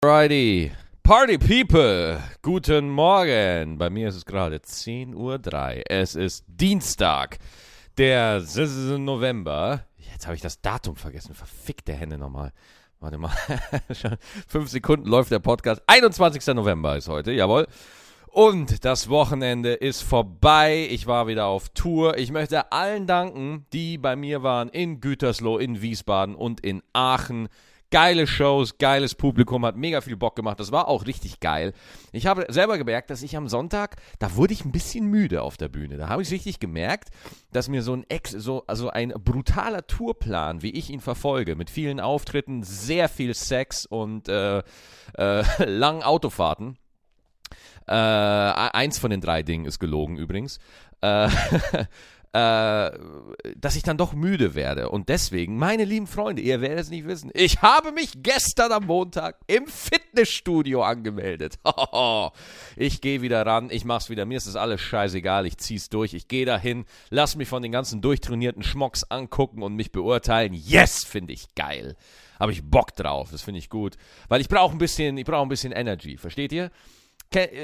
Alrighty. Party People, guten Morgen. Bei mir ist es gerade 10.03 Uhr. Es ist Dienstag, der 6. November. Jetzt habe ich das Datum vergessen. Verfickte Hände nochmal. Warte mal. Fünf Sekunden läuft der Podcast. 21. November ist heute, jawohl. Und das Wochenende ist vorbei. Ich war wieder auf Tour. Ich möchte allen danken, die bei mir waren in Gütersloh, in Wiesbaden und in Aachen. Geile Shows, geiles Publikum, hat mega viel Bock gemacht. Das war auch richtig geil. Ich habe selber gemerkt, dass ich am Sonntag, da wurde ich ein bisschen müde auf der Bühne. Da habe ich richtig gemerkt, dass mir so ein Ex, so, also ein brutaler Tourplan, wie ich ihn verfolge, mit vielen Auftritten, sehr viel Sex und äh, äh, langen Autofahrten. Äh, eins von den drei Dingen ist gelogen übrigens. Äh, äh, dass ich dann doch müde werde. Und deswegen, meine lieben Freunde, ihr werdet es nicht wissen, ich habe mich gestern am Montag im Fitnessstudio angemeldet. ich gehe wieder ran, ich mach's wieder. Mir ist das alles scheißegal, ich zieh's durch, ich gehe dahin, lass mich von den ganzen durchtrainierten Schmocks angucken und mich beurteilen. Yes, finde ich geil. Habe ich Bock drauf, das finde ich gut. Weil ich brauche ein bisschen, ich brauche ein bisschen Energy, versteht ihr?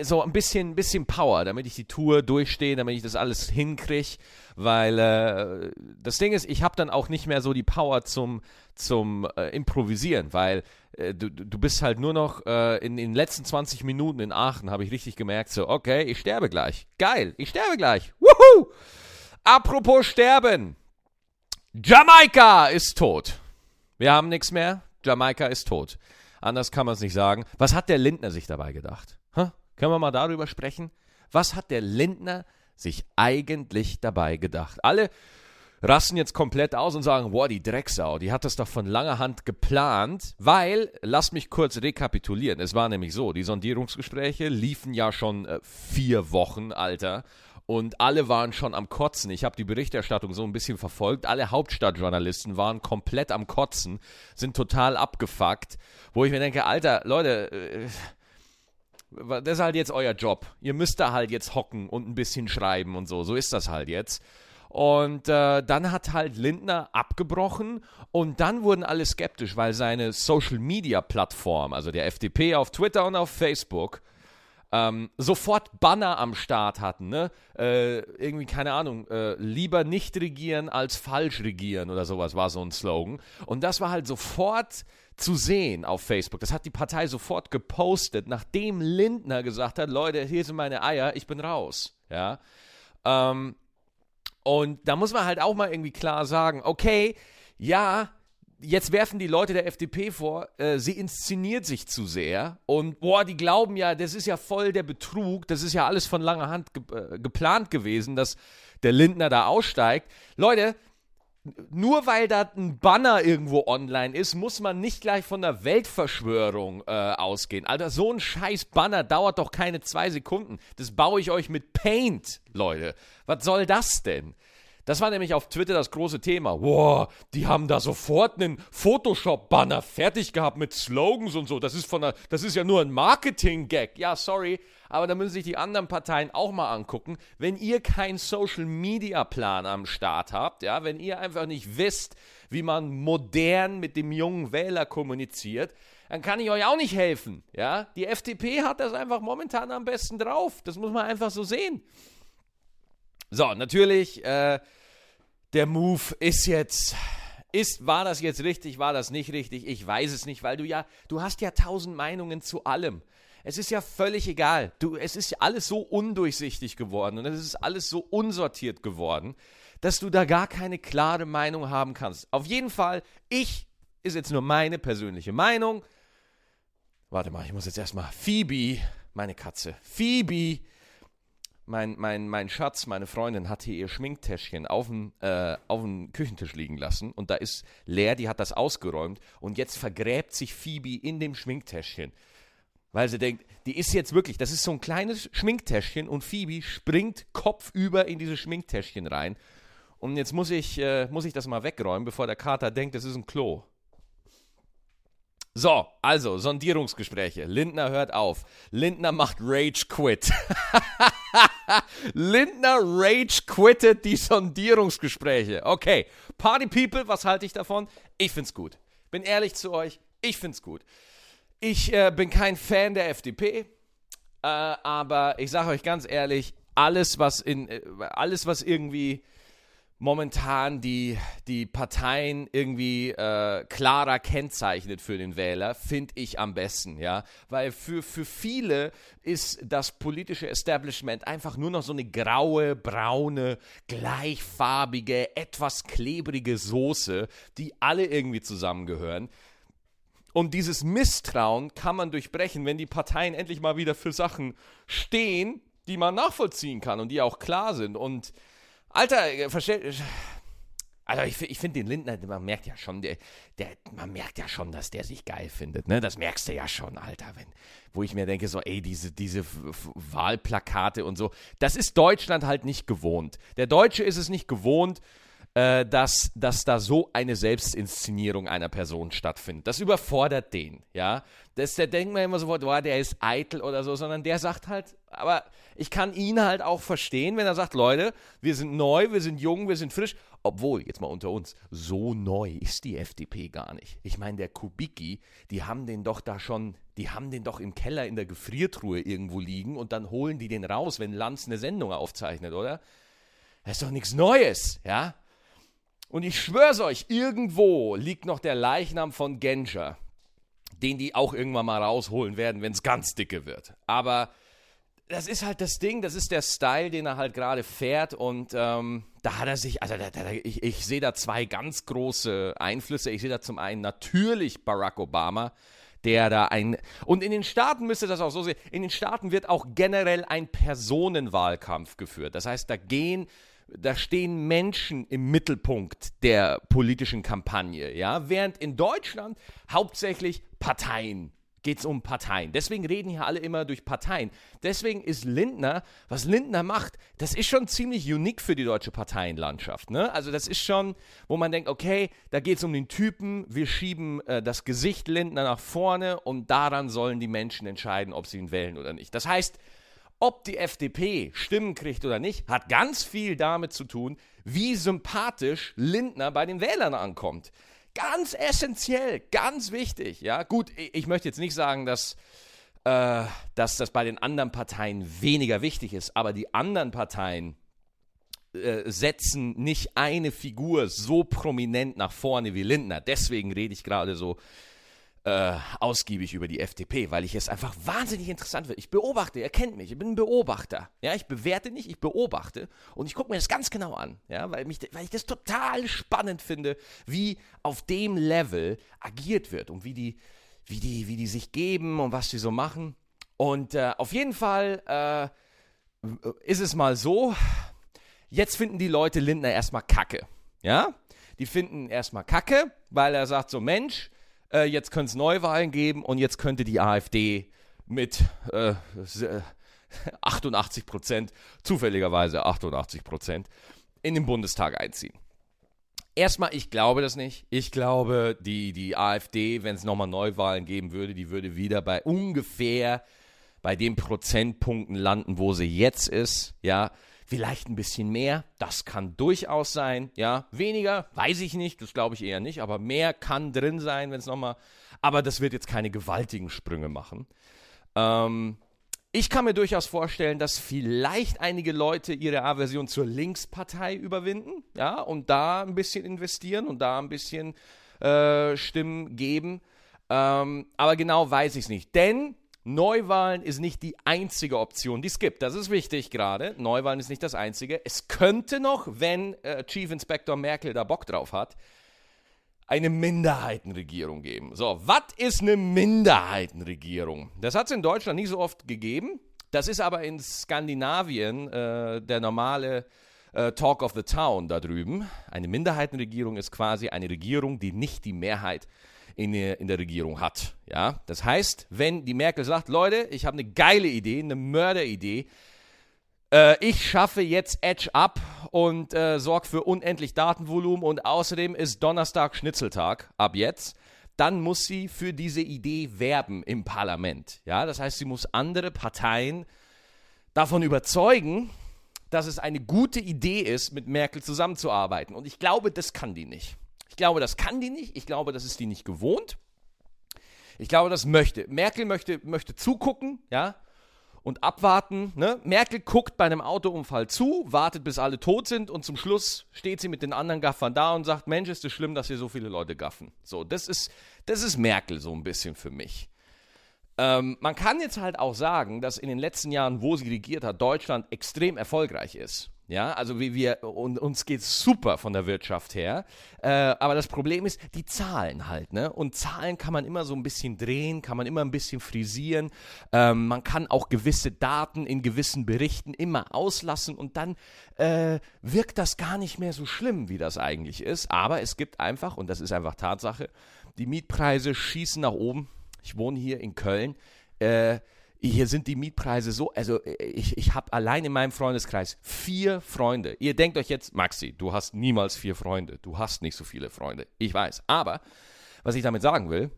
So ein bisschen, bisschen Power, damit ich die Tour durchstehe, damit ich das alles hinkriege, weil äh, das Ding ist, ich habe dann auch nicht mehr so die Power zum, zum äh, Improvisieren, weil äh, du, du bist halt nur noch äh, in, in den letzten 20 Minuten in Aachen, habe ich richtig gemerkt, so, okay, ich sterbe gleich. Geil, ich sterbe gleich. Wuhu! Apropos sterben. Jamaika ist tot. Wir haben nichts mehr. Jamaika ist tot. Anders kann man es nicht sagen. Was hat der Lindner sich dabei gedacht? Können wir mal darüber sprechen? Was hat der Lindner sich eigentlich dabei gedacht? Alle rasten jetzt komplett aus und sagen, boah, die Drecksau, die hat das doch von langer Hand geplant, weil, lass mich kurz rekapitulieren, es war nämlich so, die Sondierungsgespräche liefen ja schon äh, vier Wochen, Alter, und alle waren schon am Kotzen. Ich habe die Berichterstattung so ein bisschen verfolgt. Alle Hauptstadtjournalisten waren komplett am Kotzen, sind total abgefuckt, wo ich mir denke, Alter, Leute, äh, das ist halt jetzt euer Job. Ihr müsst da halt jetzt hocken und ein bisschen schreiben und so. So ist das halt jetzt. Und äh, dann hat halt Lindner abgebrochen und dann wurden alle skeptisch, weil seine Social-Media-Plattform, also der FDP auf Twitter und auf Facebook, ähm, sofort Banner am Start hatten. Ne? Äh, irgendwie, keine Ahnung, äh, lieber nicht regieren als falsch regieren oder sowas war so ein Slogan. Und das war halt sofort zu sehen auf Facebook. Das hat die Partei sofort gepostet, nachdem Lindner gesagt hat, Leute, hier sind meine Eier, ich bin raus. Ja. Ähm, und da muss man halt auch mal irgendwie klar sagen, okay, ja, jetzt werfen die Leute der FDP vor, äh, sie inszeniert sich zu sehr und boah, die glauben ja, das ist ja voll der Betrug, das ist ja alles von langer Hand ge äh, geplant gewesen, dass der Lindner da aussteigt. Leute, nur weil da ein Banner irgendwo online ist, muss man nicht gleich von der Weltverschwörung äh, ausgehen. Alter, so ein scheiß Banner dauert doch keine zwei Sekunden. Das baue ich euch mit Paint, Leute. Was soll das denn? Das war nämlich auf Twitter das große Thema. Boah, die haben da sofort einen Photoshop-Banner fertig gehabt mit Slogans und so. Das ist, von der, das ist ja nur ein Marketing-Gag. Ja, sorry, aber da müssen sich die anderen Parteien auch mal angucken. Wenn ihr keinen Social-Media-Plan am Start habt, ja, wenn ihr einfach nicht wisst, wie man modern mit dem jungen Wähler kommuniziert, dann kann ich euch auch nicht helfen. Ja? Die FDP hat das einfach momentan am besten drauf. Das muss man einfach so sehen. So, natürlich, äh, der Move ist jetzt. Ist, war das jetzt richtig, war das nicht richtig? Ich weiß es nicht, weil du ja, du hast ja tausend Meinungen zu allem. Es ist ja völlig egal. Du, es ist alles so undurchsichtig geworden und es ist alles so unsortiert geworden, dass du da gar keine klare Meinung haben kannst. Auf jeden Fall, ich, ist jetzt nur meine persönliche Meinung. Warte mal, ich muss jetzt erstmal. Phoebe, meine Katze. Phoebe mein, mein, mein Schatz, meine Freundin, hat hier ihr Schminktäschchen auf dem, äh, auf dem Küchentisch liegen lassen und da ist leer, die hat das ausgeräumt und jetzt vergräbt sich Phoebe in dem Schminktäschchen. Weil sie denkt, die ist jetzt wirklich, das ist so ein kleines Schminktäschchen und Phoebe springt kopfüber in dieses Schminktäschchen rein. Und jetzt muss ich, äh, muss ich das mal wegräumen, bevor der Kater denkt, das ist ein Klo. So, also Sondierungsgespräche. Lindner hört auf. Lindner macht Rage Quit. Lindner Rage quittet die Sondierungsgespräche. Okay, Party People, was halte ich davon? Ich find's gut. Bin ehrlich zu euch, ich find's gut. Ich äh, bin kein Fan der FDP, äh, aber ich sage euch ganz ehrlich, alles, was in äh, alles, was irgendwie momentan die, die Parteien irgendwie äh, klarer kennzeichnet für den Wähler, finde ich am besten, ja. Weil für, für viele ist das politische Establishment einfach nur noch so eine graue, braune, gleichfarbige, etwas klebrige Soße, die alle irgendwie zusammengehören. Und dieses Misstrauen kann man durchbrechen, wenn die Parteien endlich mal wieder für Sachen stehen, die man nachvollziehen kann und die auch klar sind. Und Alter, äh, versteht. Also ich, ich finde den Lindner, man merkt ja schon, der, der, man merkt ja schon, dass der sich geil findet, ne? Das merkst du ja schon, Alter, wenn, wo ich mir denke, so, ey, diese, diese Wahlplakate und so, das ist Deutschland halt nicht gewohnt. Der Deutsche ist es nicht gewohnt, äh, dass, dass da so eine Selbstinszenierung einer Person stattfindet. Das überfordert den, ja. Das, der denkt man immer sofort, boah, der ist eitel oder so, sondern der sagt halt, aber ich kann ihn halt auch verstehen, wenn er sagt, Leute, wir sind neu, wir sind jung, wir sind frisch. Obwohl, jetzt mal unter uns, so neu ist die FDP gar nicht. Ich meine, der Kubicki, die haben den doch da schon, die haben den doch im Keller in der Gefriertruhe irgendwo liegen und dann holen die den raus, wenn Lanz eine Sendung aufzeichnet, oder? Das ist doch nichts Neues, ja? Und ich schwör's euch, irgendwo liegt noch der Leichnam von Genscher, den die auch irgendwann mal rausholen werden, wenn es ganz dicke wird. Aber das ist halt das Ding, das ist der Style, den er halt gerade fährt und ähm, da hat er sich, also da, da, ich, ich sehe da zwei ganz große Einflüsse. Ich sehe da zum einen natürlich Barack Obama, der da ein, und in den Staaten müsste das auch so sehen, in den Staaten wird auch generell ein Personenwahlkampf geführt. Das heißt, da gehen da stehen Menschen im Mittelpunkt der politischen Kampagne, ja, während in Deutschland hauptsächlich Parteien geht es um Parteien. Deswegen reden hier alle immer durch Parteien. Deswegen ist Lindner, was Lindner macht, das ist schon ziemlich unique für die deutsche Parteienlandschaft. Ne? Also das ist schon, wo man denkt, okay, da geht es um den Typen, wir schieben äh, das Gesicht Lindner nach vorne und daran sollen die Menschen entscheiden, ob sie ihn wählen oder nicht. Das heißt, ob die FDP Stimmen kriegt oder nicht, hat ganz viel damit zu tun, wie sympathisch Lindner bei den Wählern ankommt. Ganz essentiell, ganz wichtig. Ja, gut, ich möchte jetzt nicht sagen, dass, äh, dass das bei den anderen Parteien weniger wichtig ist, aber die anderen Parteien äh, setzen nicht eine Figur so prominent nach vorne wie Lindner. Deswegen rede ich gerade so äh, ausgiebig über die FDP, weil ich es einfach wahnsinnig interessant finde. Ich beobachte, ihr kennt mich, ich bin ein Beobachter. Ja, ich bewerte nicht, ich beobachte und ich gucke mir das ganz genau an, ja, weil, mich, weil ich das total spannend finde, wie auf dem Level agiert wird und wie die, wie die, wie die sich geben und was sie so machen. Und äh, auf jeden Fall äh, ist es mal so, jetzt finden die Leute Lindner erstmal kacke. Ja? Die finden erstmal kacke, weil er sagt so, Mensch, äh, jetzt könnte es Neuwahlen geben und jetzt könnte die AfD mit äh, 88 Prozent, zufälligerweise 88 Prozent, in den Bundestag einziehen. Erstmal, ich glaube das nicht. Ich glaube, die, die AfD, wenn es nochmal Neuwahlen geben würde, die würde wieder bei ungefähr bei den Prozentpunkten landen, wo sie jetzt ist. Ja, Vielleicht ein bisschen mehr, das kann durchaus sein. Ja, weniger, weiß ich nicht, das glaube ich eher nicht, aber mehr kann drin sein, wenn es nochmal. Aber das wird jetzt keine gewaltigen Sprünge machen. Ähm, ich kann mir durchaus vorstellen, dass vielleicht einige Leute ihre Aversion zur Linkspartei überwinden, ja, und da ein bisschen investieren und da ein bisschen äh, Stimmen geben. Ähm, aber genau weiß ich es nicht. Denn Neuwahlen ist nicht die einzige Option, die es gibt. Das ist wichtig gerade. Neuwahlen ist nicht das einzige. Es könnte noch, wenn äh, Chief Inspector Merkel da Bock drauf hat, eine Minderheitenregierung geben. So, was ist eine Minderheitenregierung? Das hat es in Deutschland nicht so oft gegeben. Das ist aber in Skandinavien äh, der normale äh, Talk of the Town da drüben. Eine Minderheitenregierung ist quasi eine Regierung, die nicht die Mehrheit in der, in der Regierung hat. Ja? Das heißt, wenn die Merkel sagt, Leute, ich habe eine geile Idee, eine Mörderidee, äh, ich schaffe jetzt Edge ab und äh, sorge für unendlich Datenvolumen und außerdem ist Donnerstag Schnitzeltag ab jetzt, dann muss sie für diese Idee werben im Parlament. Ja? Das heißt, sie muss andere Parteien davon überzeugen, dass es eine gute Idee ist, mit Merkel zusammenzuarbeiten. Und ich glaube, das kann die nicht. Ich glaube, das kann die nicht. Ich glaube, das ist die nicht gewohnt. Ich glaube, das möchte. Merkel möchte, möchte zugucken, ja, und abwarten. Ne? Merkel guckt bei einem Autounfall zu, wartet, bis alle tot sind und zum Schluss steht sie mit den anderen Gaffern da und sagt: Mensch, ist es schlimm, dass hier so viele Leute gaffen. So, das ist, das ist Merkel so ein bisschen für mich. Ähm, man kann jetzt halt auch sagen, dass in den letzten Jahren, wo sie regiert hat, Deutschland extrem erfolgreich ist. Ja, also wie wir, und, uns geht's super von der Wirtschaft her. Äh, aber das Problem ist, die Zahlen halt, ne? Und Zahlen kann man immer so ein bisschen drehen, kann man immer ein bisschen frisieren. Ähm, man kann auch gewisse Daten in gewissen Berichten immer auslassen und dann äh, wirkt das gar nicht mehr so schlimm, wie das eigentlich ist. Aber es gibt einfach, und das ist einfach Tatsache, die Mietpreise schießen nach oben. Ich wohne hier in Köln. Äh, hier sind die Mietpreise so, also äh, ich, ich habe allein in meinem Freundeskreis vier Freunde. Ihr denkt euch jetzt, Maxi, du hast niemals vier Freunde. Du hast nicht so viele Freunde. Ich weiß. Aber, was ich damit sagen will,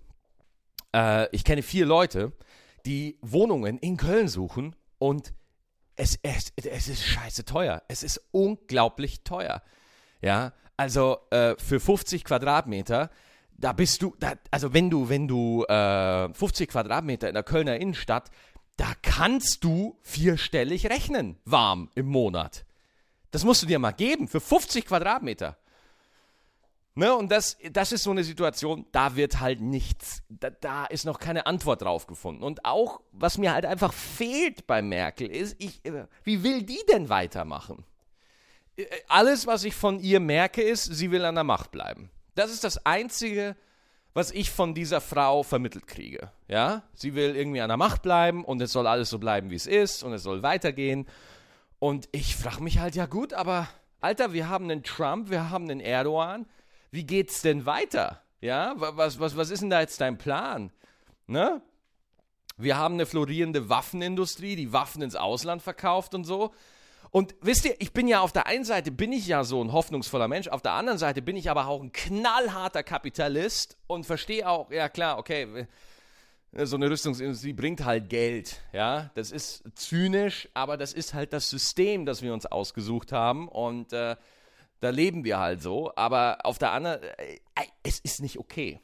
äh, ich kenne vier Leute, die Wohnungen in Köln suchen und es, es, es ist scheiße teuer. Es ist unglaublich teuer. Ja, also äh, für 50 Quadratmeter da bist du, da, also wenn du, wenn du äh, 50 Quadratmeter in der Kölner Innenstadt da kannst du vierstellig rechnen, warm im Monat. Das musst du dir mal geben, für 50 Quadratmeter. Ne, und das, das ist so eine Situation, da wird halt nichts, da, da, ist noch keine Antwort drauf gefunden. Und auch, was mir halt einfach fehlt bei Merkel, ist, ich, äh, wie will die denn weitermachen? Äh, alles, was ich von ihr merke, ist, sie will an der Macht bleiben. Das ist das Einzige, was ich von dieser Frau vermittelt kriege. Ja, sie will irgendwie an der Macht bleiben und es soll alles so bleiben, wie es ist und es soll weitergehen. Und ich frage mich halt, ja gut, aber Alter, wir haben einen Trump, wir haben einen Erdogan. Wie geht's denn weiter? Ja, was, was, was ist denn da jetzt dein Plan? Ne? Wir haben eine florierende Waffenindustrie, die Waffen ins Ausland verkauft und so. Und wisst ihr, ich bin ja auf der einen Seite bin ich ja so ein hoffnungsvoller Mensch, auf der anderen Seite bin ich aber auch ein knallharter Kapitalist und verstehe auch, ja klar, okay, so eine Rüstungsindustrie bringt halt Geld, ja, das ist zynisch, aber das ist halt das System, das wir uns ausgesucht haben und äh, da leben wir halt so, aber auf der anderen, äh, es ist nicht okay,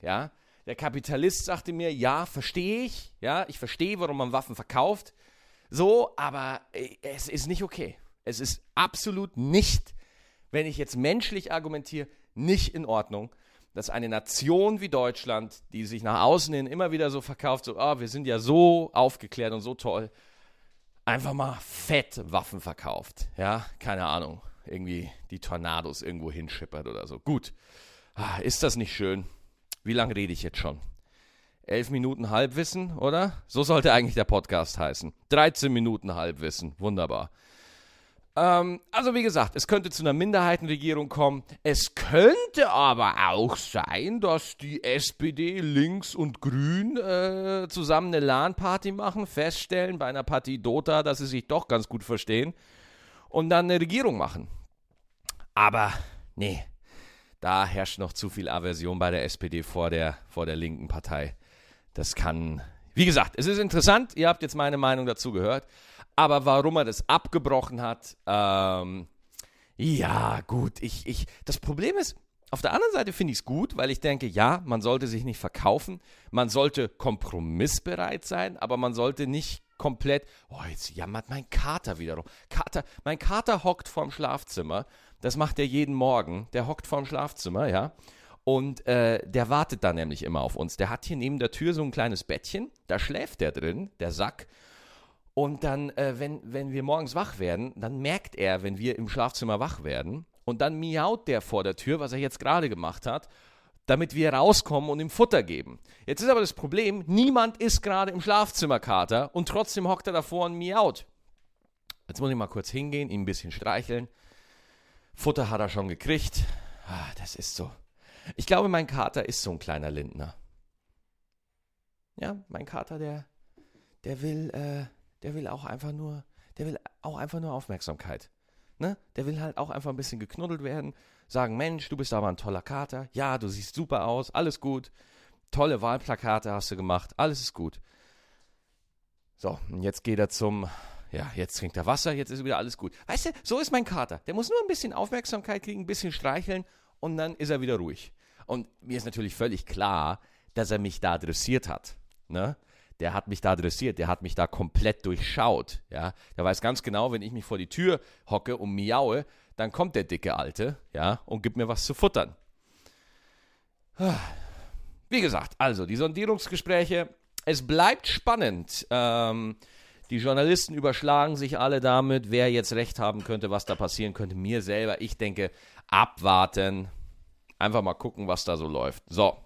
ja. Der Kapitalist sagte mir, ja, verstehe ich, ja, ich verstehe, warum man Waffen verkauft, so, aber äh, es ist nicht okay. Es ist absolut nicht, wenn ich jetzt menschlich argumentiere, nicht in Ordnung, dass eine Nation wie Deutschland, die sich nach außen hin immer wieder so verkauft, so, oh, wir sind ja so aufgeklärt und so toll, einfach mal fett Waffen verkauft. Ja, keine Ahnung. Irgendwie die Tornados irgendwo hinschippert oder so. Gut. Ah, ist das nicht schön? Wie lange rede ich jetzt schon? Elf Minuten Halbwissen, oder? So sollte eigentlich der Podcast heißen. 13 Minuten Halbwissen. Wunderbar. Ähm, also wie gesagt, es könnte zu einer Minderheitenregierung kommen. Es könnte aber auch sein, dass die SPD, Links und Grün äh, zusammen eine LAN-Party machen, feststellen bei einer Partie Dota, dass sie sich doch ganz gut verstehen und dann eine Regierung machen. Aber nee, da herrscht noch zu viel Aversion bei der SPD vor der, vor der linken Partei. Das kann, wie gesagt, es ist interessant, ihr habt jetzt meine Meinung dazu gehört, aber warum er das abgebrochen hat, ähm, ja, gut, ich, ich, das Problem ist, auf der anderen Seite finde ich es gut, weil ich denke, ja, man sollte sich nicht verkaufen, man sollte kompromissbereit sein, aber man sollte nicht komplett, oh, jetzt jammert mein Kater wiederum. Kater, mein Kater hockt vorm Schlafzimmer, das macht er jeden Morgen, der hockt vorm Schlafzimmer, ja, und äh, der wartet da nämlich immer auf uns. Der hat hier neben der Tür so ein kleines Bettchen, da schläft der drin, der Sack. Und dann, äh, wenn, wenn wir morgens wach werden, dann merkt er, wenn wir im Schlafzimmer wach werden, und dann miaut der vor der Tür, was er jetzt gerade gemacht hat, damit wir rauskommen und ihm Futter geben. Jetzt ist aber das Problem, niemand ist gerade im Schlafzimmer, Kater, und trotzdem hockt er davor und miaut. Jetzt muss ich mal kurz hingehen, ihn ein bisschen streicheln. Futter hat er schon gekriegt. Ah, das ist so. Ich glaube, mein Kater ist so ein kleiner Lindner. Ja, mein Kater, der, der will, äh, der will auch einfach nur, der will auch einfach nur Aufmerksamkeit. Ne? Der will halt auch einfach ein bisschen geknuddelt werden, sagen, Mensch, du bist aber ein toller Kater, ja, du siehst super aus, alles gut, tolle Wahlplakate hast du gemacht, alles ist gut. So, und jetzt geht er zum, ja, jetzt trinkt er Wasser, jetzt ist wieder alles gut. Weißt du, so ist mein Kater. Der muss nur ein bisschen Aufmerksamkeit kriegen, ein bisschen streicheln und dann ist er wieder ruhig. Und mir ist natürlich völlig klar, dass er mich da adressiert hat. Ne? Der hat mich da adressiert, der hat mich da komplett durchschaut. Ja? Der weiß ganz genau, wenn ich mich vor die Tür hocke und miaue, dann kommt der dicke Alte ja, und gibt mir was zu futtern. Wie gesagt, also die Sondierungsgespräche, es bleibt spannend. Ähm, die Journalisten überschlagen sich alle damit, wer jetzt recht haben könnte, was da passieren könnte. Mir selber, ich denke, abwarten. Einfach mal gucken, was da so läuft. So.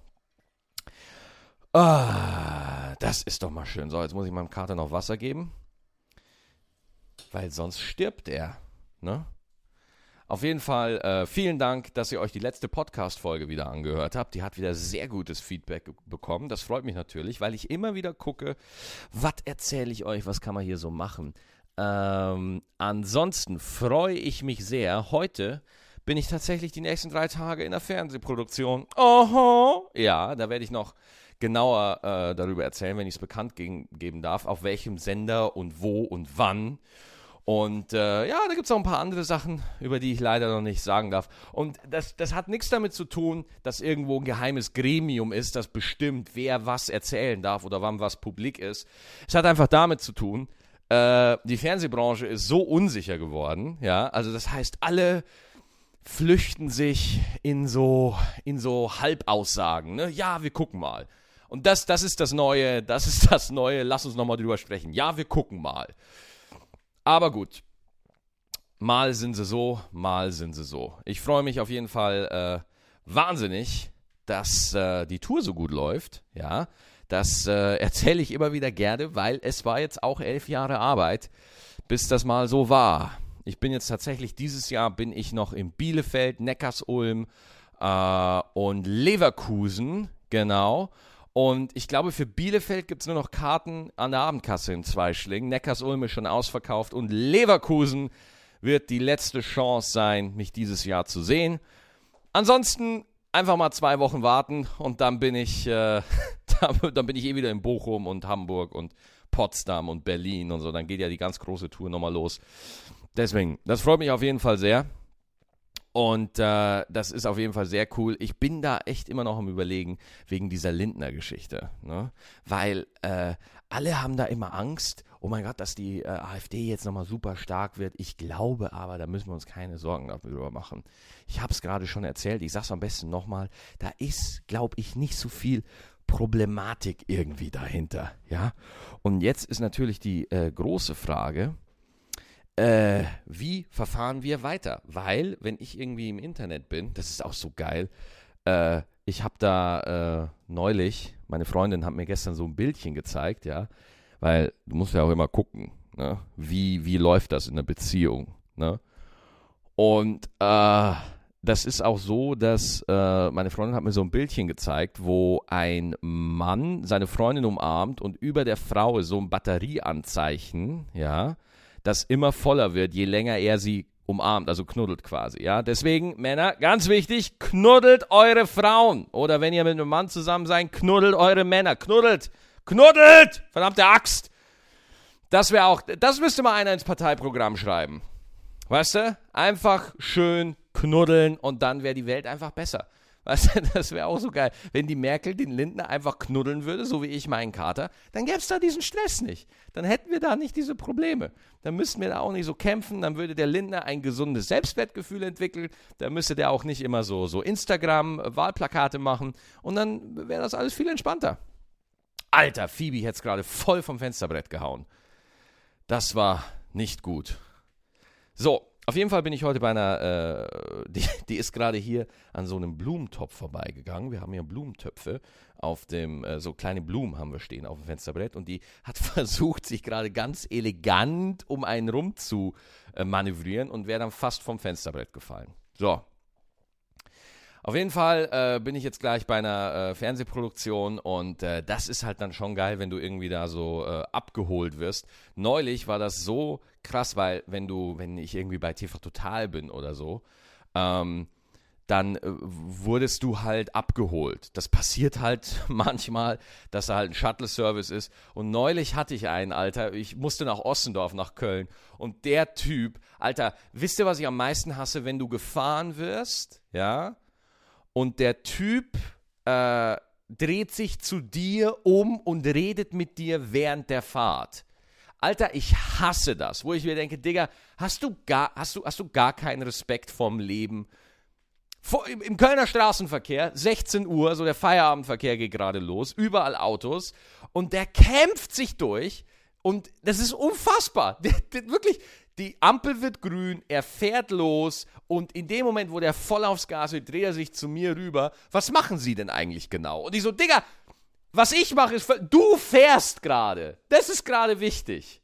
Ah, das ist doch mal schön. So, jetzt muss ich meinem Kater noch Wasser geben. Weil sonst stirbt er. Ne? Auf jeden Fall äh, vielen Dank, dass ihr euch die letzte Podcast-Folge wieder angehört habt. Die hat wieder sehr gutes Feedback bekommen. Das freut mich natürlich, weil ich immer wieder gucke, was erzähle ich euch, was kann man hier so machen. Ähm, ansonsten freue ich mich sehr. Heute bin ich tatsächlich die nächsten drei Tage in der Fernsehproduktion. Oho! Ja, da werde ich noch genauer äh, darüber erzählen, wenn ich es bekannt geben darf, auf welchem Sender und wo und wann. Und äh, ja, da gibt es auch ein paar andere Sachen, über die ich leider noch nicht sagen darf. Und das, das hat nichts damit zu tun, dass irgendwo ein geheimes Gremium ist, das bestimmt, wer was erzählen darf oder wann was publik ist. Es hat einfach damit zu tun, äh, die Fernsehbranche ist so unsicher geworden, ja, also das heißt, alle flüchten sich in so, in so Halbaussagen, ne? Ja, wir gucken mal. Und das, das ist das Neue, das ist das Neue, lass uns nochmal drüber sprechen. Ja, wir gucken mal. Aber gut. Mal sind sie so, mal sind sie so. Ich freue mich auf jeden Fall äh, wahnsinnig, dass äh, die Tour so gut läuft. Ja, das äh, erzähle ich immer wieder gerne, weil es war jetzt auch elf Jahre Arbeit, bis das mal so war. Ich bin jetzt tatsächlich dieses Jahr bin ich noch in Bielefeld, Neckarsulm äh, und Leverkusen, genau. Und ich glaube, für Bielefeld gibt es nur noch Karten an der Abendkasse in Zweischlingen. Neckars-Ulm ist schon ausverkauft und Leverkusen wird die letzte Chance sein, mich dieses Jahr zu sehen. Ansonsten einfach mal zwei Wochen warten und dann bin ich, äh, dann bin ich eh wieder in Bochum und Hamburg und Potsdam und Berlin und so. Dann geht ja die ganz große Tour nochmal los. Deswegen, das freut mich auf jeden Fall sehr. Und äh, das ist auf jeden Fall sehr cool. Ich bin da echt immer noch am Überlegen wegen dieser Lindner-Geschichte. Ne? Weil äh, alle haben da immer Angst, oh mein Gott, dass die äh, AfD jetzt nochmal super stark wird. Ich glaube aber, da müssen wir uns keine Sorgen darüber machen. Ich habe es gerade schon erzählt, ich sage es am besten nochmal, da ist, glaube ich, nicht so viel Problematik irgendwie dahinter. Ja? Und jetzt ist natürlich die äh, große Frage, äh, wie verfahren wir weiter? Weil, wenn ich irgendwie im Internet bin, das ist auch so geil, äh, ich habe da äh, neulich, meine Freundin hat mir gestern so ein Bildchen gezeigt, ja, weil du musst ja auch immer gucken, ne? wie, wie läuft das in der Beziehung, ne? Und äh, das ist auch so, dass äh, meine Freundin hat mir so ein Bildchen gezeigt, wo ein Mann seine Freundin umarmt und über der Frau ist so ein Batterieanzeichen, ja, das immer voller wird, je länger er sie umarmt, also knuddelt quasi, ja. Deswegen, Männer, ganz wichtig, knuddelt eure Frauen. Oder wenn ihr mit einem Mann zusammen seid, knuddelt eure Männer. Knuddelt! Knuddelt! Verdammte Axt! Das wäre auch, das müsste mal einer ins Parteiprogramm schreiben. Weißt du? Einfach schön knuddeln und dann wäre die Welt einfach besser. Weißt du, das wäre auch so geil. Wenn die Merkel den Lindner einfach knuddeln würde, so wie ich meinen Kater, dann gäbe es da diesen Stress nicht. Dann hätten wir da nicht diese Probleme. Dann müssten wir da auch nicht so kämpfen. Dann würde der Lindner ein gesundes Selbstwertgefühl entwickeln. Dann müsste der auch nicht immer so, so Instagram-Wahlplakate machen. Und dann wäre das alles viel entspannter. Alter, Phoebe hätte es gerade voll vom Fensterbrett gehauen. Das war nicht gut. So, auf jeden Fall bin ich heute bei einer, äh, die, die, ist gerade hier an so einem Blumentopf vorbeigegangen. Wir haben hier Blumentöpfe auf dem, äh, so kleine Blumen haben wir stehen auf dem Fensterbrett und die hat versucht, sich gerade ganz elegant um einen rum zu äh, manövrieren und wäre dann fast vom Fensterbrett gefallen. So, auf jeden Fall äh, bin ich jetzt gleich bei einer äh, Fernsehproduktion und äh, das ist halt dann schon geil, wenn du irgendwie da so äh, abgeholt wirst. Neulich war das so krass, weil wenn du, wenn ich irgendwie bei TV Total bin oder so, ähm, dann äh, wurdest du halt abgeholt. Das passiert halt manchmal, dass da halt ein Shuttle-Service ist. Und neulich hatte ich einen, Alter, ich musste nach Ossendorf, nach Köln. Und der Typ, Alter, wisst ihr, was ich am meisten hasse, wenn du gefahren wirst, ja? Und der Typ äh, dreht sich zu dir um und redet mit dir während der Fahrt. Alter, ich hasse das, wo ich mir denke, Digga, hast du gar, hast du, hast du gar keinen Respekt vorm Leben? Vor, im, Im Kölner Straßenverkehr, 16 Uhr, so der Feierabendverkehr geht gerade los, überall Autos und der kämpft sich durch und das ist unfassbar. Der, der, wirklich, die Ampel wird grün, er fährt los und in dem Moment, wo der voll aufs Gas wird, dreht er sich zu mir rüber. Was machen Sie denn eigentlich genau? Und ich so, Digga, was ich mache ist, du fährst gerade. Das ist gerade wichtig.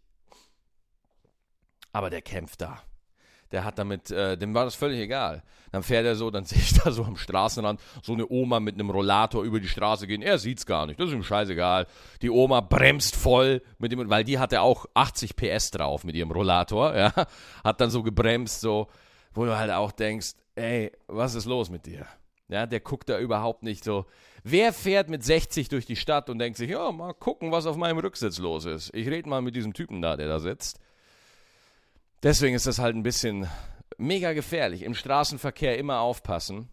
Aber der kämpft da. Der hat damit, äh, dem war das völlig egal. Dann fährt er so, dann sehe ich da so am Straßenrand so eine Oma mit einem Rollator über die Straße gehen. Er sieht's gar nicht, das ist ihm scheißegal. Die Oma bremst voll mit dem, weil die hatte auch 80 PS drauf mit ihrem Rollator, ja. Hat dann so gebremst, so, wo du halt auch denkst, ey, was ist los mit dir? Ja, der guckt da überhaupt nicht so. Wer fährt mit 60 durch die Stadt und denkt sich, ja, mal gucken, was auf meinem Rücksitz los ist. Ich rede mal mit diesem Typen da, der da sitzt. Deswegen ist das halt ein bisschen mega gefährlich. Im Straßenverkehr immer aufpassen.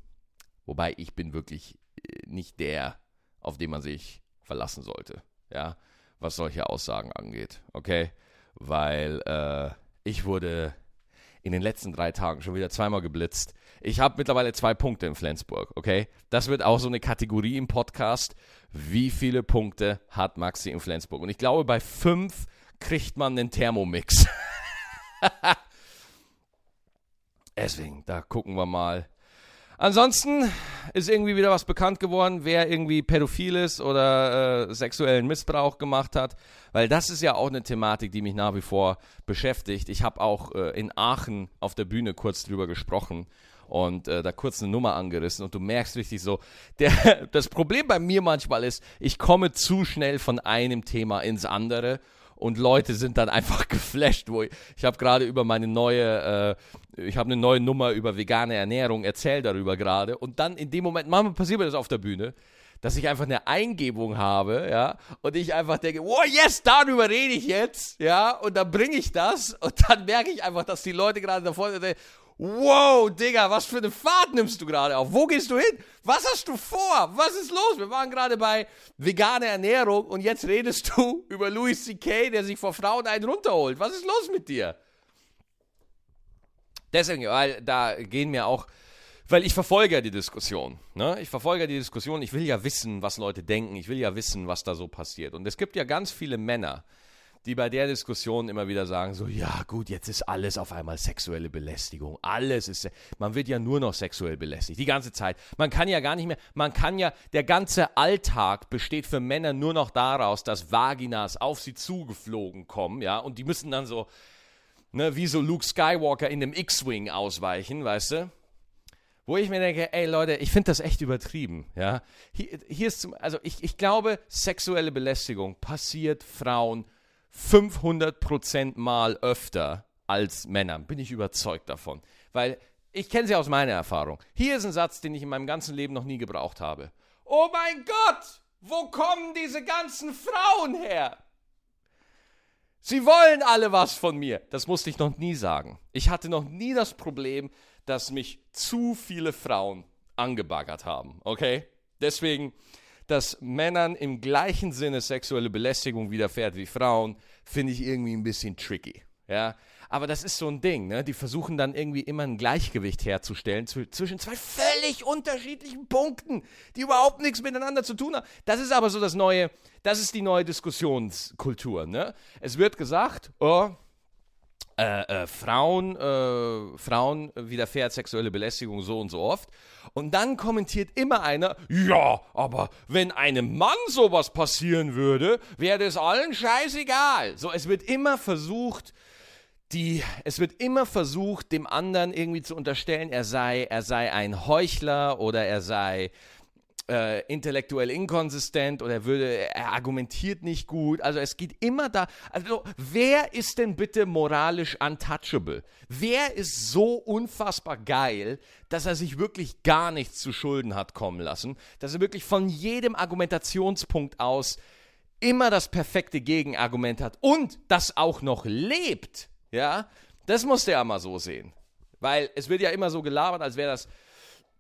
Wobei ich bin wirklich äh, nicht der, auf den man sich verlassen sollte. Ja, was solche Aussagen angeht. Okay, weil äh, ich wurde in den letzten drei Tagen schon wieder zweimal geblitzt. Ich habe mittlerweile zwei Punkte in Flensburg, okay? Das wird auch so eine Kategorie im Podcast. Wie viele Punkte hat Maxi in Flensburg? Und ich glaube, bei fünf kriegt man einen Thermomix. Deswegen, da gucken wir mal. Ansonsten ist irgendwie wieder was bekannt geworden, wer irgendwie pädophil ist oder äh, sexuellen Missbrauch gemacht hat, weil das ist ja auch eine Thematik, die mich nach wie vor beschäftigt. Ich habe auch äh, in Aachen auf der Bühne kurz drüber gesprochen und äh, da kurz eine Nummer angerissen und du merkst richtig so, der, das Problem bei mir manchmal ist, ich komme zu schnell von einem Thema ins andere und Leute sind dann einfach geflasht. Wo ich ich habe gerade über meine neue, äh, ich habe eine neue Nummer über vegane Ernährung, erzähl darüber gerade und dann in dem Moment, manchmal passiert mir das auf der Bühne, dass ich einfach eine Eingebung habe, ja, und ich einfach denke, oh yes, darüber rede ich jetzt, ja, und dann bringe ich das und dann merke ich einfach, dass die Leute gerade davor sind, Wow, Digga, was für eine Fahrt nimmst du gerade auf? Wo gehst du hin? Was hast du vor? Was ist los? Wir waren gerade bei vegane Ernährung und jetzt redest du über Louis C.K., der sich vor Frauen einen runterholt. Was ist los mit dir? Deswegen, weil da gehen mir auch, weil ich verfolge ja die Diskussion. Ne? Ich verfolge ja die Diskussion. Ich will ja wissen, was Leute denken. Ich will ja wissen, was da so passiert. Und es gibt ja ganz viele Männer, die bei der Diskussion immer wieder sagen, so, ja gut, jetzt ist alles auf einmal sexuelle Belästigung. Alles ist, man wird ja nur noch sexuell belästigt, die ganze Zeit. Man kann ja gar nicht mehr, man kann ja, der ganze Alltag besteht für Männer nur noch daraus, dass Vaginas auf sie zugeflogen kommen, ja, und die müssen dann so, ne, wie so Luke Skywalker in dem X-Wing ausweichen, weißt du? wo ich mir denke, ey Leute, ich finde das echt übertrieben, ja. Hier, hier ist zum, also ich, ich glaube, sexuelle Belästigung passiert Frauen 500% Mal öfter als Männern. Bin ich überzeugt davon. Weil ich kenne sie aus meiner Erfahrung. Hier ist ein Satz, den ich in meinem ganzen Leben noch nie gebraucht habe. Oh mein Gott, wo kommen diese ganzen Frauen her? Sie wollen alle was von mir. Das musste ich noch nie sagen. Ich hatte noch nie das Problem, dass mich zu viele Frauen angebaggert haben. Okay? Deswegen dass Männern im gleichen Sinne sexuelle Belästigung widerfährt wie Frauen, finde ich irgendwie ein bisschen tricky. Ja, aber das ist so ein Ding, ne? Die versuchen dann irgendwie immer ein Gleichgewicht herzustellen zwischen zwei völlig unterschiedlichen Punkten, die überhaupt nichts miteinander zu tun haben. Das ist aber so das neue, das ist die neue Diskussionskultur, ne? Es wird gesagt, oh, äh, äh, Frauen, äh, Frauen widerfährt sexuelle Belästigung so und so oft. Und dann kommentiert immer einer, ja, aber wenn einem Mann sowas passieren würde, wäre das allen scheißegal. So, es wird immer versucht, die, es wird immer versucht, dem anderen irgendwie zu unterstellen, er sei, er sei ein Heuchler oder er sei äh, intellektuell inkonsistent oder er würde, er argumentiert nicht gut. Also es geht immer da. Also wer ist denn bitte moralisch untouchable? Wer ist so unfassbar geil, dass er sich wirklich gar nichts zu Schulden hat kommen lassen, dass er wirklich von jedem Argumentationspunkt aus immer das perfekte Gegenargument hat und das auch noch lebt, ja, das muss der ja mal so sehen. Weil es wird ja immer so gelabert, als wäre das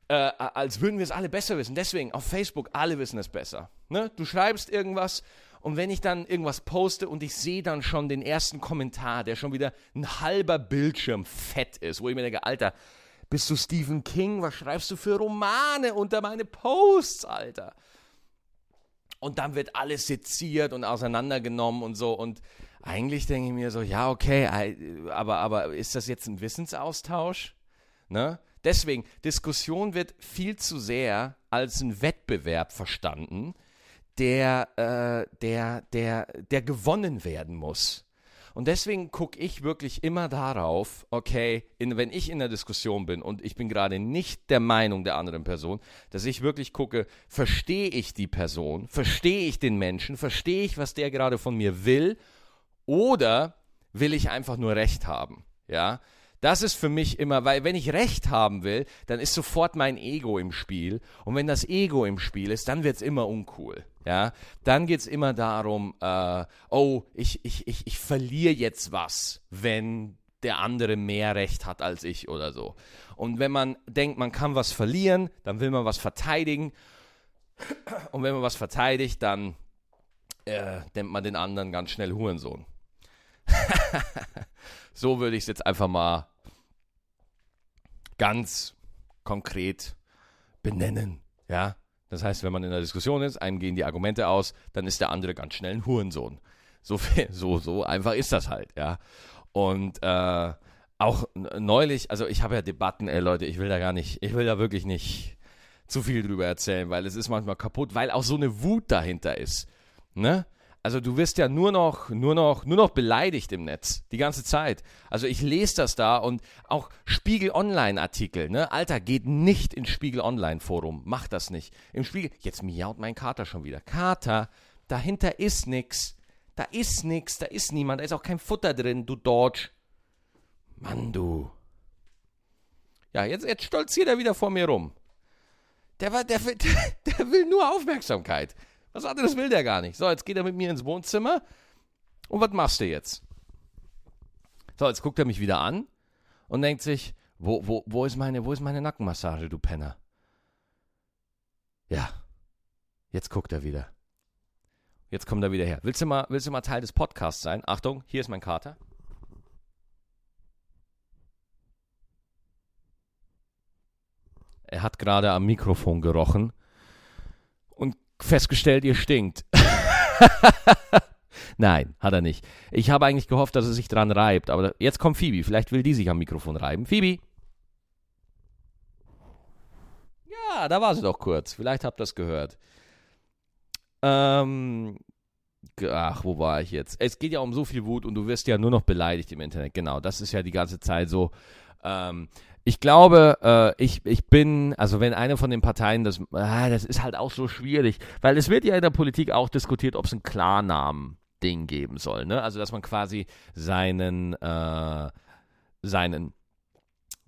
äh, als würden wir es alle besser wissen. Deswegen auf Facebook, alle wissen es besser. Ne? Du schreibst irgendwas und wenn ich dann irgendwas poste und ich sehe dann schon den ersten Kommentar, der schon wieder ein halber Bildschirm fett ist, wo ich mir denke, Alter, bist du Stephen King? Was schreibst du für Romane unter meine Posts, Alter? Und dann wird alles seziert und auseinandergenommen und so. Und eigentlich denke ich mir so, ja, okay, aber, aber ist das jetzt ein Wissensaustausch? Ne? Deswegen, Diskussion wird viel zu sehr als ein Wettbewerb verstanden, der, äh, der, der, der gewonnen werden muss. Und deswegen gucke ich wirklich immer darauf, okay, in, wenn ich in der Diskussion bin und ich bin gerade nicht der Meinung der anderen Person, dass ich wirklich gucke, verstehe ich die Person, verstehe ich den Menschen, verstehe ich, was der gerade von mir will, oder will ich einfach nur Recht haben? Ja, das ist für mich immer, weil wenn ich Recht haben will, dann ist sofort mein Ego im Spiel. Und wenn das Ego im Spiel ist, dann wird es immer uncool. Ja? Dann geht es immer darum, äh, oh, ich, ich, ich, ich verliere jetzt was, wenn der andere mehr Recht hat als ich oder so. Und wenn man denkt, man kann was verlieren, dann will man was verteidigen. Und wenn man was verteidigt, dann äh, nennt man den anderen ganz schnell Hurensohn. so würde ich es jetzt einfach mal ganz konkret benennen. Ja, das heißt, wenn man in einer Diskussion ist, einem gehen die Argumente aus, dann ist der andere ganz schnell ein Hurensohn. So, so, so einfach ist das halt, ja. Und äh, auch neulich, also ich habe ja Debatten, ey Leute, ich will da gar nicht, ich will da wirklich nicht zu viel drüber erzählen, weil es ist manchmal kaputt, weil auch so eine Wut dahinter ist. Ne? Also du wirst ja nur noch, nur noch, nur noch beleidigt im Netz die ganze Zeit. Also ich lese das da und auch Spiegel Online Artikel. Ne, Alter, geht nicht ins Spiegel Online Forum, mach das nicht. Im Spiegel, jetzt miaut mein Kater schon wieder. Kater, dahinter ist nix, da ist nix, da ist niemand, da ist auch kein Futter drin, du Dodge. Mann, du. Ja, jetzt, jetzt stolziert er wieder vor mir rum. Der, war, der, der, der will nur Aufmerksamkeit. Was anderes will der gar nicht. So, jetzt geht er mit mir ins Wohnzimmer. Und was machst du jetzt? So, jetzt guckt er mich wieder an und denkt sich, wo, wo, wo, ist, meine, wo ist meine Nackenmassage, du Penner? Ja, jetzt guckt er wieder. Jetzt kommt er wieder her. Willst du mal, willst du mal Teil des Podcasts sein? Achtung, hier ist mein Kater. Er hat gerade am Mikrofon gerochen festgestellt, ihr stinkt. Nein, hat er nicht. Ich habe eigentlich gehofft, dass er sich dran reibt, aber jetzt kommt Phoebe. Vielleicht will die sich am Mikrofon reiben. Phoebe! Ja, da war sie doch kurz. Vielleicht habt ihr das gehört. Ähm, ach, wo war ich jetzt? Es geht ja um so viel Wut und du wirst ja nur noch beleidigt im Internet. Genau, das ist ja die ganze Zeit so. Ähm, ich glaube, äh, ich, ich bin, also wenn eine von den Parteien, das, ah, das ist halt auch so schwierig, weil es wird ja in der Politik auch diskutiert, ob es einen Klarnamen-Ding geben soll, ne? Also dass man quasi seinen, äh, seinen,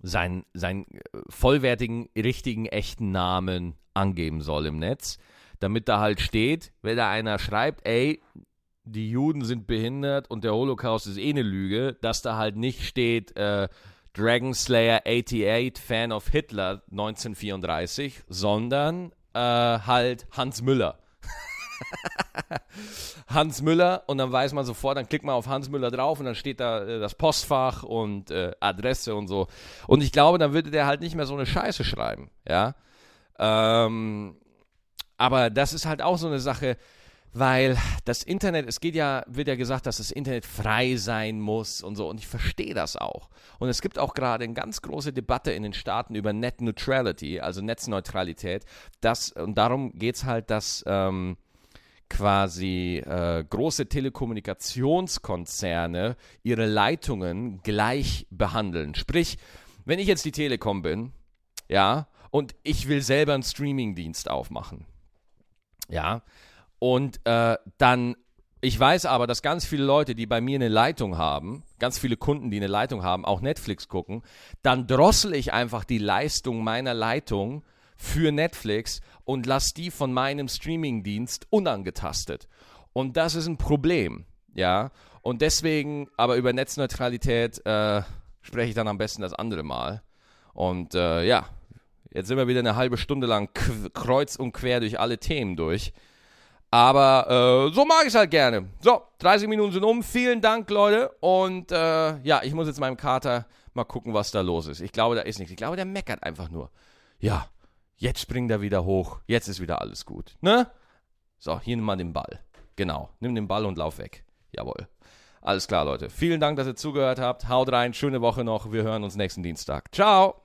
seinen, seinen vollwertigen, richtigen, echten Namen angeben soll im Netz, damit da halt steht, wenn da einer schreibt, ey, die Juden sind behindert und der Holocaust ist eh eine Lüge, dass da halt nicht steht, äh, Dragon Slayer 88 Fan of Hitler 1934, sondern äh, halt Hans Müller. Hans Müller und dann weiß man sofort, dann klickt man auf Hans Müller drauf und dann steht da äh, das Postfach und äh, Adresse und so. Und ich glaube, dann würde der halt nicht mehr so eine Scheiße schreiben, ja. Ähm, aber das ist halt auch so eine Sache, weil das Internet, es geht ja, wird ja gesagt, dass das Internet frei sein muss und so, und ich verstehe das auch. Und es gibt auch gerade eine ganz große Debatte in den Staaten über Net Neutrality, also Netzneutralität. Das, und darum geht es halt, dass ähm, quasi äh, große Telekommunikationskonzerne ihre Leitungen gleich behandeln. Sprich, wenn ich jetzt die Telekom bin, ja, und ich will selber einen Streamingdienst aufmachen, ja, und äh, dann, ich weiß aber, dass ganz viele Leute, die bei mir eine Leitung haben, ganz viele Kunden, die eine Leitung haben, auch Netflix gucken, dann drossel ich einfach die Leistung meiner Leitung für Netflix und lasse die von meinem Streamingdienst unangetastet. Und das ist ein Problem, ja. Und deswegen, aber über Netzneutralität äh, spreche ich dann am besten das andere Mal. Und äh, ja, Jetzt sind wir wieder eine halbe Stunde lang kreuz und quer durch alle Themen durch. Aber äh, so mag ich es halt gerne. So, 30 Minuten sind um. Vielen Dank, Leute. Und äh, ja, ich muss jetzt meinem Kater mal gucken, was da los ist. Ich glaube, da ist nichts. Ich glaube, der meckert einfach nur. Ja, jetzt springt er wieder hoch. Jetzt ist wieder alles gut. Ne? So, hier nimm mal den Ball. Genau, nimm den Ball und lauf weg. Jawohl. Alles klar, Leute. Vielen Dank, dass ihr zugehört habt. Haut rein, schöne Woche noch. Wir hören uns nächsten Dienstag. Ciao.